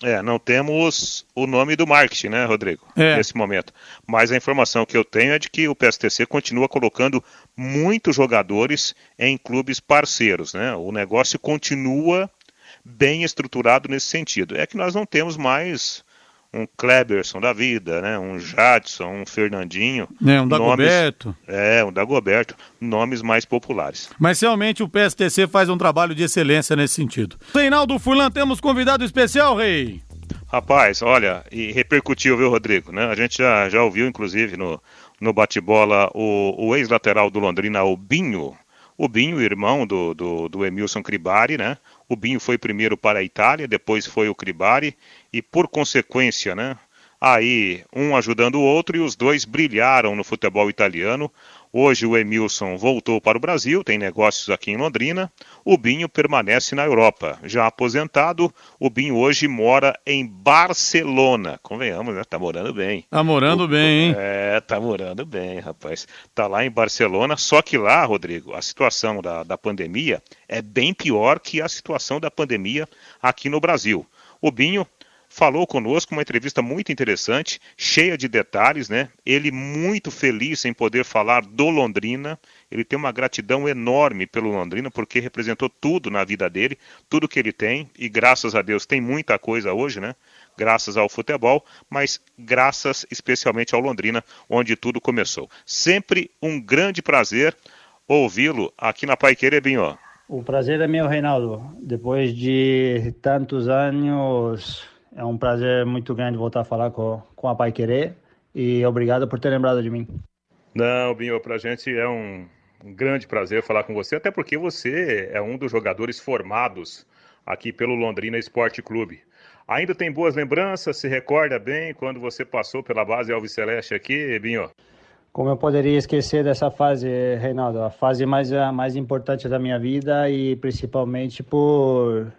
É, não temos o nome do marketing, né, Rodrigo? É. Nesse momento. Mas a informação que eu tenho é de que o PSTC continua colocando muitos jogadores em clubes parceiros, né? O negócio continua bem estruturado nesse sentido. É que nós não temos mais um Kleberson da vida, né? Um Jadson, um Fernandinho. É, um Dagoberto. Nomes, é, um Dagoberto. Nomes mais populares. Mas realmente o PSTC faz um trabalho de excelência nesse sentido. Reinaldo Furlan, temos convidado especial, Rei. Rapaz, olha, e repercutiu, viu, Rodrigo? Né? A gente já, já ouviu, inclusive, no, no bate-bola, o, o ex-lateral do Londrina, o Binho. O Binho, irmão do, do, do Emilson Cribari, né? O Binho foi primeiro para a Itália, depois foi o Cribari e por consequência, né? Aí um ajudando o outro e os dois brilharam no futebol italiano. Hoje o Emilson voltou para o Brasil, tem negócios aqui em Londrina. O Binho permanece na Europa. Já aposentado, o Binho hoje mora em Barcelona. Convenhamos, né? Tá morando bem. Tá morando o, bem, hein? É, tá morando bem, rapaz. Tá lá em Barcelona, só que lá, Rodrigo, a situação da, da pandemia é bem pior que a situação da pandemia aqui no Brasil. O Binho falou conosco, uma entrevista muito interessante, cheia de detalhes, né? Ele muito feliz em poder falar do Londrina. Ele tem uma gratidão enorme pelo Londrina, porque representou tudo na vida dele, tudo que ele tem, e graças a Deus tem muita coisa hoje, né? Graças ao futebol, mas graças especialmente ao Londrina, onde tudo começou. Sempre um grande prazer ouvi-lo aqui na Pai Querer, Binho. O prazer é meu, Reinaldo. Depois de tantos anos é um prazer muito grande voltar a falar com, com a Pai Querer e obrigado por ter lembrado de mim. Não, Binho, para a gente é um um grande prazer falar com você, até porque você é um dos jogadores formados aqui pelo Londrina Esporte Clube. Ainda tem boas lembranças? Se recorda bem quando você passou pela base Alves Celeste aqui, Binho? Como eu poderia esquecer dessa fase, Reinaldo? A fase mais, a mais importante da minha vida e principalmente por,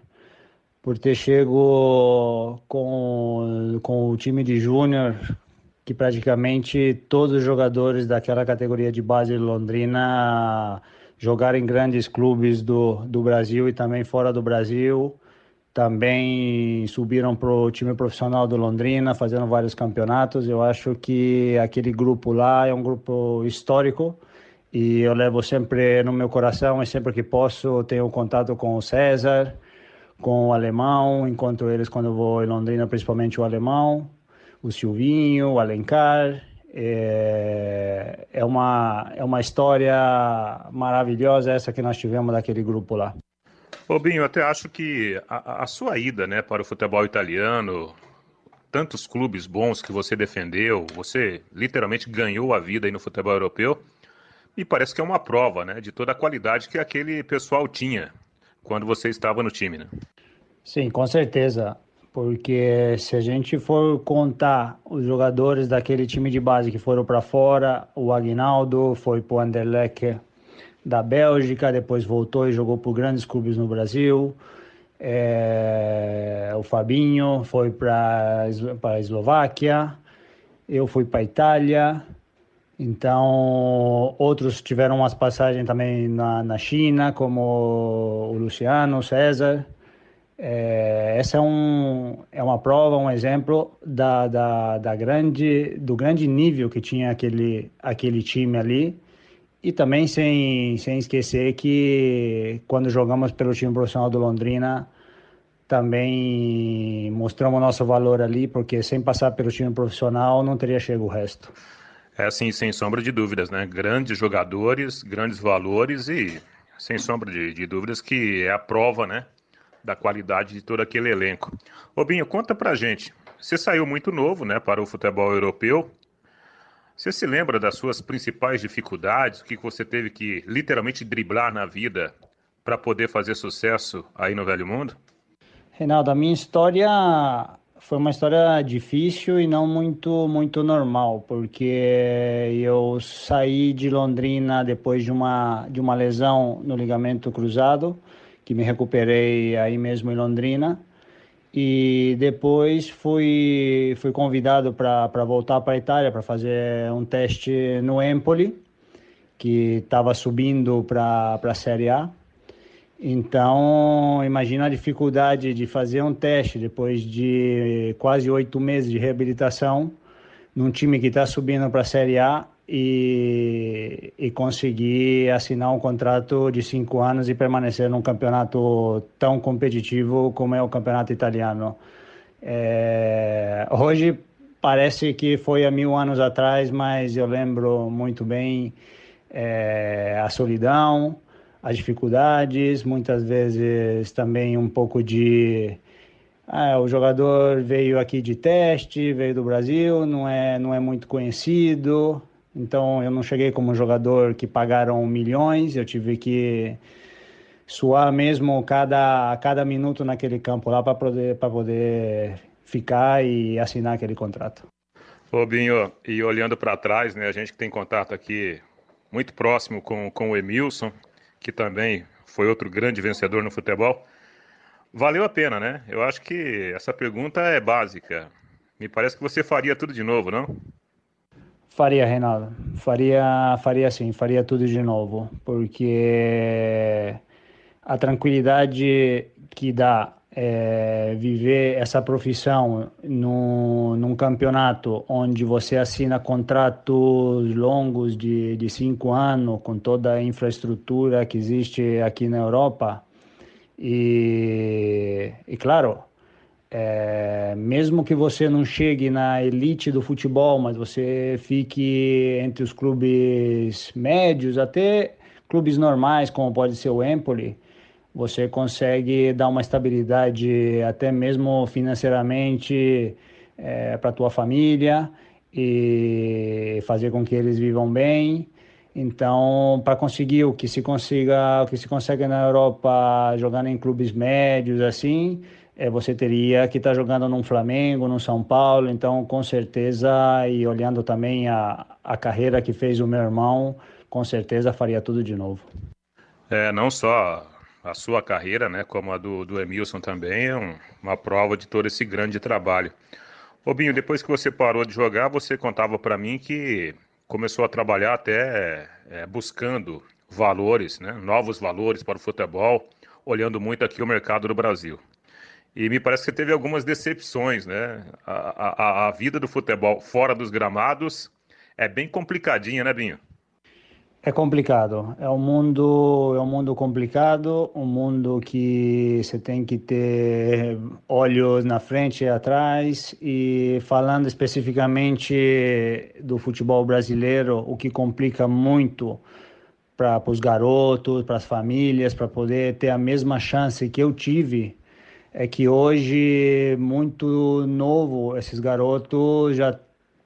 por ter chego com, com o time de júnior, que praticamente todos os jogadores daquela categoria de base de Londrina jogaram em grandes clubes do, do Brasil e também fora do Brasil também subiram para o time profissional do Londrina, fazendo vários campeonatos. Eu acho que aquele grupo lá é um grupo histórico e eu levo sempre no meu coração e sempre que posso tenho contato com o César, com o alemão, encontro eles quando vou em Londrina, principalmente o alemão, o Silvinho, o Alencar. É, é, uma, é uma história maravilhosa essa que nós tivemos daquele grupo lá. Ô Binho, eu até acho que a, a, sua ida né, para o futebol italiano, tantos clubes bons que você defendeu, você literalmente ganhou a vida aí no futebol europeu, e parece que é uma prova né, de toda a qualidade que aquele pessoal tinha quando você estava no time. Né? Sim, com certeza. Porque se a gente for contar os jogadores daquele time de base que foram para fora, o Aguinaldo foi para o Anderlecht da Bélgica, depois voltou e jogou por grandes clubes no Brasil. É, o Fabinho foi para a Eslováquia, eu fui para a Itália. Então, outros tiveram umas passagens também na, na China, como o Luciano, o César. É, essa é, um, é uma prova, um exemplo da, da, da grande, do grande nível que tinha aquele, aquele time ali e também sem, sem esquecer que quando jogamos pelo time profissional do Londrina, também mostramos nosso valor ali, porque sem passar pelo time profissional não teria chego o resto. É assim, sem sombra de dúvidas, né? Grandes jogadores, grandes valores e sem sombra de, de dúvidas que é a prova, né? Da qualidade de todo aquele elenco. Robinho, conta pra gente. Você saiu muito novo, né, para o futebol europeu. Você se lembra das suas principais dificuldades, o que você teve que literalmente driblar na vida para poder fazer sucesso aí no Velho Mundo? Reinaldo, a minha história foi uma história difícil e não muito muito normal, porque eu saí de Londrina depois de uma de uma lesão no ligamento cruzado, que me recuperei aí mesmo em Londrina e depois fui, fui convidado para voltar para a Itália para fazer um teste no Empoli, que estava subindo para a Série A. Então, imagina a dificuldade de fazer um teste depois de quase oito meses de reabilitação num time que está subindo para a Série A e, e conseguir assinar um contrato de cinco anos e permanecer num campeonato tão competitivo como é o campeonato italiano. É, hoje parece que foi há mil anos atrás, mas eu lembro muito bem é, a solidão, as dificuldades, muitas vezes também um pouco de ah, o jogador veio aqui de teste, veio do Brasil, não é, não é muito conhecido, então eu não cheguei como jogador que pagaram milhões, eu tive que suar mesmo cada, cada minuto naquele campo lá para poder, poder ficar e assinar aquele contrato. Ô Binho, e olhando para trás, né, a gente que tem contato aqui muito próximo com, com o Emilson, que também foi outro grande vencedor no futebol, valeu a pena, né? Eu acho que essa pergunta é básica. Me parece que você faria tudo de novo, não? Faria, Reinaldo. Faria, faria sim, faria tudo de novo, porque a tranquilidade que dá é, viver essa profissão no, num campeonato onde você assina contratos longos de, de cinco anos, com toda a infraestrutura que existe aqui na Europa. E, e claro, é, mesmo que você não chegue na elite do futebol, mas você fique entre os clubes médios, até clubes normais, como pode ser o Empoli, você consegue dar uma estabilidade até mesmo financeiramente é, para a tua família e fazer com que eles vivam bem. Então, para conseguir o que se consiga, o que se consegue na Europa jogando em clubes médios assim, é, você teria que estar tá jogando num Flamengo, num São Paulo. Então, com certeza, e olhando também a, a carreira que fez o meu irmão, com certeza faria tudo de novo. É, não só a sua carreira, né, como a do, do Emilson também, é um, uma prova de todo esse grande trabalho. Robinho, depois que você parou de jogar, você contava para mim que começou a trabalhar até é, buscando valores, né, novos valores para o futebol, olhando muito aqui o mercado do Brasil. E me parece que teve algumas decepções, né? A, a, a vida do futebol fora dos gramados é bem complicadinha, né, Binho? É complicado, é um mundo, é um mundo complicado, um mundo que você tem que ter olhos na frente e atrás. E falando especificamente do futebol brasileiro, o que complica muito para os garotos, para as famílias, para poder ter a mesma chance que eu tive, é que hoje muito novo esses garotos já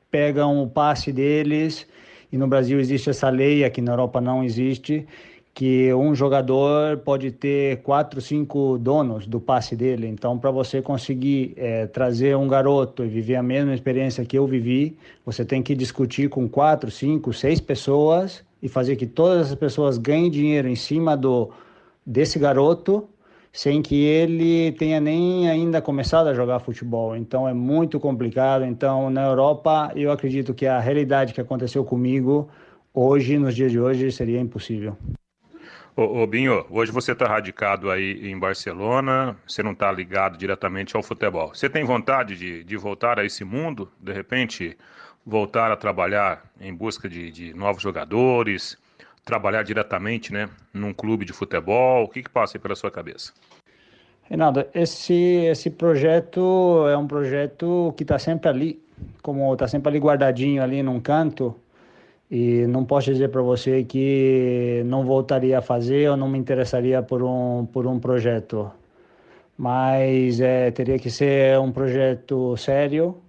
pegam o passe deles e no Brasil existe essa lei, aqui na Europa não existe, que um jogador pode ter quatro, cinco donos do passe dele. Então, para você conseguir é, trazer um garoto e viver a mesma experiência que eu vivi, você tem que discutir com quatro, cinco, seis pessoas e fazer que todas as pessoas ganhem dinheiro em cima do desse garoto sem que ele tenha nem ainda começado a jogar futebol. Então é muito complicado. Então na Europa eu acredito que a realidade que aconteceu comigo hoje, nos dias de hoje, seria impossível. Ô, ô Binho, hoje você está radicado aí em Barcelona, você não está ligado diretamente ao futebol. Você tem vontade de, de voltar a esse mundo, de repente voltar a trabalhar em busca de, de novos jogadores, trabalhar diretamente né, num clube de futebol? O que, que passa aí pela sua cabeça? Renato, esse, esse projeto é um projeto que está sempre ali, como está sempre ali guardadinho ali num canto, e não posso dizer para você que não voltaria a fazer ou não me interessaria por um, por um projeto. Mas é, teria que ser um projeto sério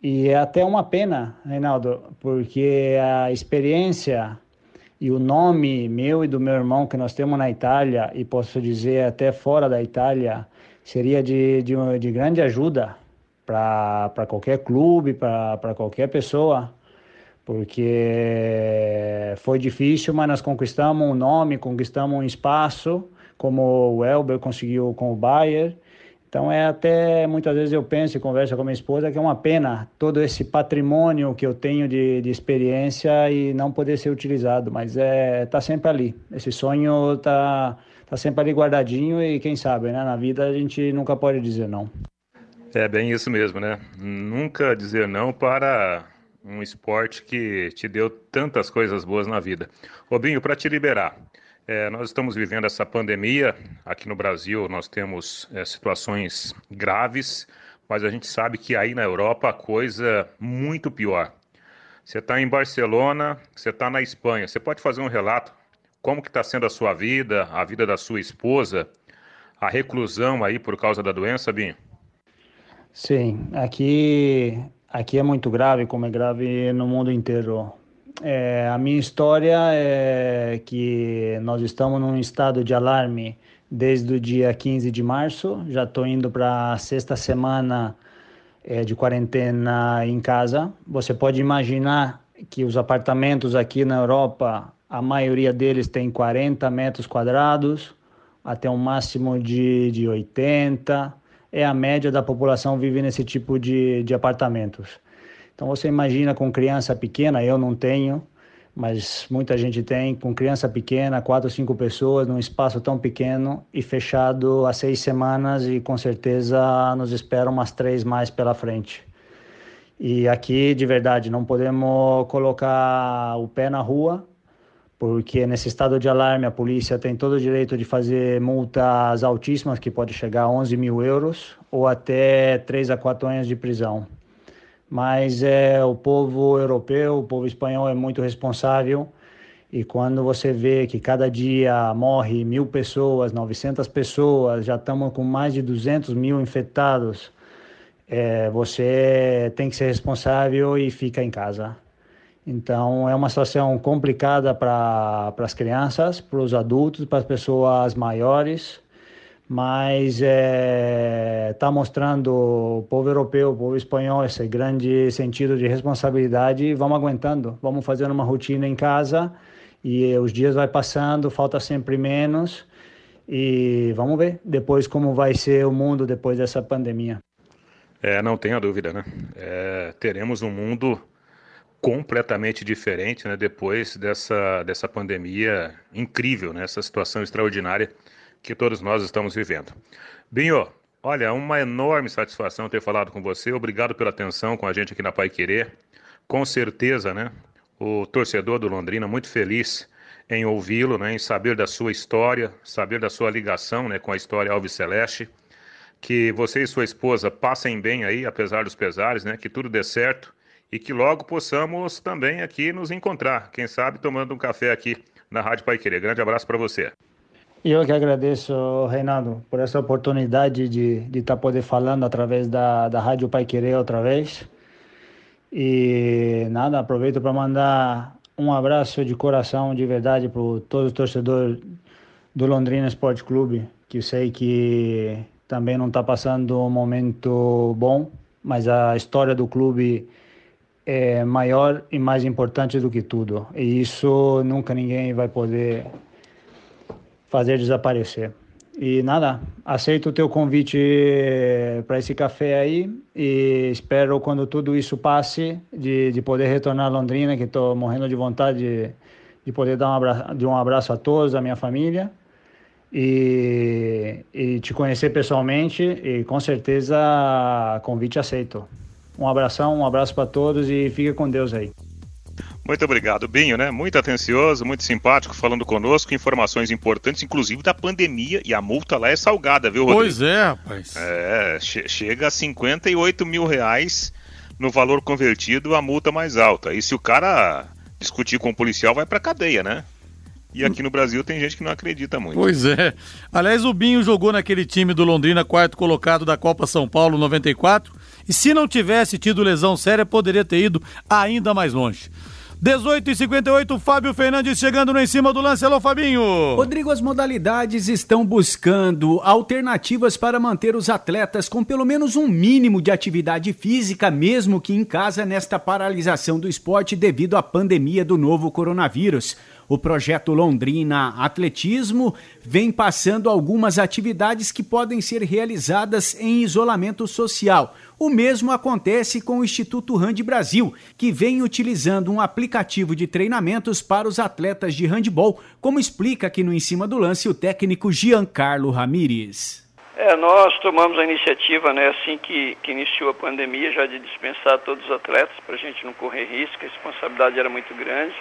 e é até uma pena, Reinaldo, porque a experiência e o nome meu e do meu irmão que nós temos na Itália, e posso dizer até fora da Itália, seria de, de, de grande ajuda para qualquer clube, para qualquer pessoa, porque foi difícil, mas nós conquistamos um nome, conquistamos um espaço, como o Elber conseguiu com o Bayern, então é até muitas vezes eu penso e converso com minha esposa que é uma pena todo esse patrimônio que eu tenho de, de experiência e não poder ser utilizado, mas é tá sempre ali. Esse sonho tá tá sempre ali guardadinho e quem sabe, né, na vida a gente nunca pode dizer não. É bem isso mesmo, né? Nunca dizer não para um esporte que te deu tantas coisas boas na vida. Robinho, para te liberar, é, nós estamos vivendo essa pandemia. Aqui no Brasil, nós temos é, situações graves, mas a gente sabe que aí na Europa a coisa muito pior. Você está em Barcelona, você está na Espanha. Você pode fazer um relato como que está sendo a sua vida, a vida da sua esposa, a reclusão aí por causa da doença, Binho? Sim, aqui aqui é muito grave, como é grave no mundo inteiro. É, a minha história é que nós estamos num estado de alarme desde o dia 15 de março. Já estou indo para a sexta semana é, de quarentena em casa. Você pode imaginar que os apartamentos aqui na Europa, a maioria deles tem 40 metros quadrados, até um máximo de, de 80. É a média da população vive nesse tipo de, de apartamentos. Então você imagina com criança pequena, eu não tenho, mas muita gente tem, com criança pequena, quatro, cinco pessoas, num espaço tão pequeno e fechado há seis semanas e com certeza nos esperam umas três mais pela frente. E aqui, de verdade, não podemos colocar o pé na rua, porque nesse estado de alarme a polícia tem todo o direito de fazer multas altíssimas, que pode chegar a 11 mil euros, ou até três a quatro anos de prisão mas é o povo europeu, o povo espanhol é muito responsável e quando você vê que cada dia morre mil pessoas, 900 pessoas, já estamos com mais de 200 mil infectados, é, você tem que ser responsável e fica em casa. Então é uma situação complicada para as crianças, para os adultos, para as pessoas maiores, mas está é, tá mostrando o povo europeu, o povo espanhol, esse grande sentido de responsabilidade vamos aguentando, vamos fazendo uma rotina em casa e os dias vai passando, falta sempre menos e vamos ver depois como vai ser o mundo depois dessa pandemia. É, não tenha dúvida, né? É, teremos um mundo completamente diferente, né? Depois dessa, dessa pandemia incrível, né? Essa situação extraordinária que todos nós estamos vivendo. Binho, olha, uma enorme satisfação ter falado com você. Obrigado pela atenção com a gente aqui na Pai Querer. Com certeza, né? O torcedor do Londrina muito feliz em ouvi-lo, né, em saber da sua história, saber da sua ligação né, com a história Alves Celeste. Que você e sua esposa passem bem aí, apesar dos pesares, né, que tudo dê certo e que logo possamos também aqui nos encontrar, quem sabe tomando um café aqui na Rádio Pai Querer. Grande abraço para você. Eu que agradeço, Reinaldo, por essa oportunidade de estar de tá poder falando através da, da Rádio Pai Querer outra vez. E nada, aproveito para mandar um abraço de coração, de verdade, para todos os torcedores do Londrina Esporte Clube, que eu sei que também não está passando um momento bom, mas a história do clube é maior e mais importante do que tudo. E isso nunca ninguém vai poder fazer desaparecer. E nada, aceito o teu convite para esse café aí e espero quando tudo isso passe de, de poder retornar a Londrina, que estou morrendo de vontade de, de poder dar um abraço, de um abraço a todos, a minha família e, e te conhecer pessoalmente e com certeza convite aceito. Um abração, um abraço para todos e fica com Deus aí. Muito obrigado, Binho, né? Muito atencioso, muito simpático, falando conosco, informações importantes, inclusive da pandemia, e a multa lá é salgada, viu, Rodrigo? Pois é, rapaz. É, che chega a 58 mil reais no valor convertido, a multa mais alta. E se o cara discutir com o policial, vai pra cadeia, né? E aqui no Brasil tem gente que não acredita muito. Pois é. Aliás, o Binho jogou naquele time do Londrina, quarto colocado da Copa São Paulo 94. E se não tivesse tido lesão séria, poderia ter ido ainda mais longe. 18 e 58 Fábio Fernandes chegando no em cima do lance. Alô, Fabinho. Rodrigo, as modalidades estão buscando alternativas para manter os atletas com pelo menos um mínimo de atividade física, mesmo que em casa, nesta paralisação do esporte devido à pandemia do novo coronavírus. O projeto Londrina Atletismo vem passando algumas atividades que podem ser realizadas em isolamento social. O mesmo acontece com o Instituto Hand Brasil, que vem utilizando um aplicativo de treinamentos para os atletas de handball, como explica aqui no Em Cima do Lance o técnico Giancarlo Ramires. É, nós tomamos a iniciativa, né, assim que, que iniciou a pandemia, já de dispensar todos os atletas, para a gente não correr risco, a responsabilidade era muito grande.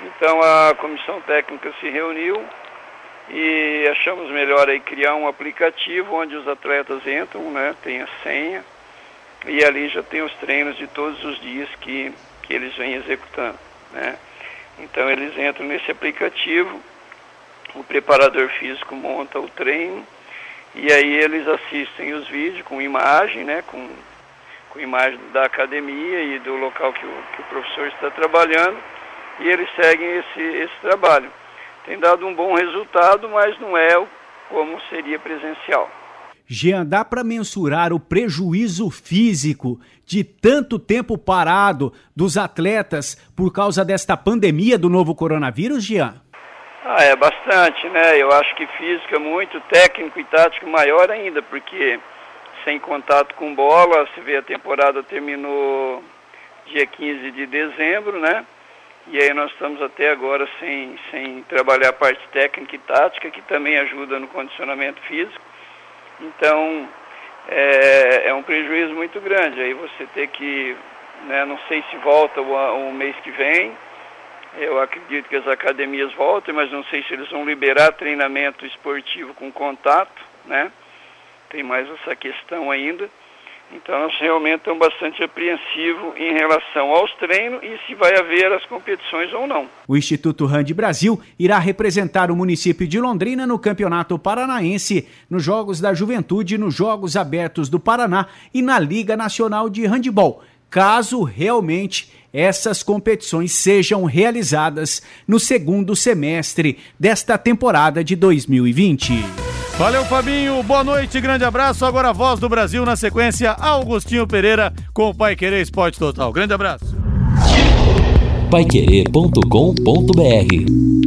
Então a comissão técnica se reuniu e achamos melhor aí criar um aplicativo onde os atletas entram, né, tem a senha e ali já tem os treinos de todos os dias que, que eles vêm executando, né. Então eles entram nesse aplicativo, o preparador físico monta o treino e aí eles assistem os vídeos com imagem, né, com, com imagem da academia e do local que o, que o professor está trabalhando e eles seguem esse, esse trabalho. Tem dado um bom resultado, mas não é como seria presencial. Jean, dá para mensurar o prejuízo físico de tanto tempo parado dos atletas por causa desta pandemia do novo coronavírus, Jean? Ah, é bastante, né? Eu acho que física muito, técnico e tático maior ainda, porque sem contato com bola, se vê a temporada terminou dia 15 de dezembro, né? E aí nós estamos até agora sem, sem trabalhar a parte técnica e tática, que também ajuda no condicionamento físico. Então, é, é um prejuízo muito grande. Aí você ter que, né, não sei se volta o, o mês que vem, eu acredito que as academias voltem, mas não sei se eles vão liberar treinamento esportivo com contato, né? Tem mais essa questão ainda. Então nós realmente estamos bastante apreensivos em relação aos treinos e se vai haver as competições ou não. O Instituto Rand Brasil irá representar o município de Londrina no Campeonato Paranaense, nos Jogos da Juventude, nos Jogos Abertos do Paraná e na Liga Nacional de Handebol. caso realmente essas competições sejam realizadas no segundo semestre desta temporada de 2020. Valeu, Fabinho. Boa noite, grande abraço. Agora a voz do Brasil na sequência, Augustinho Pereira com o Pai Querer Esporte Total. Grande abraço. Paiquerê.com.br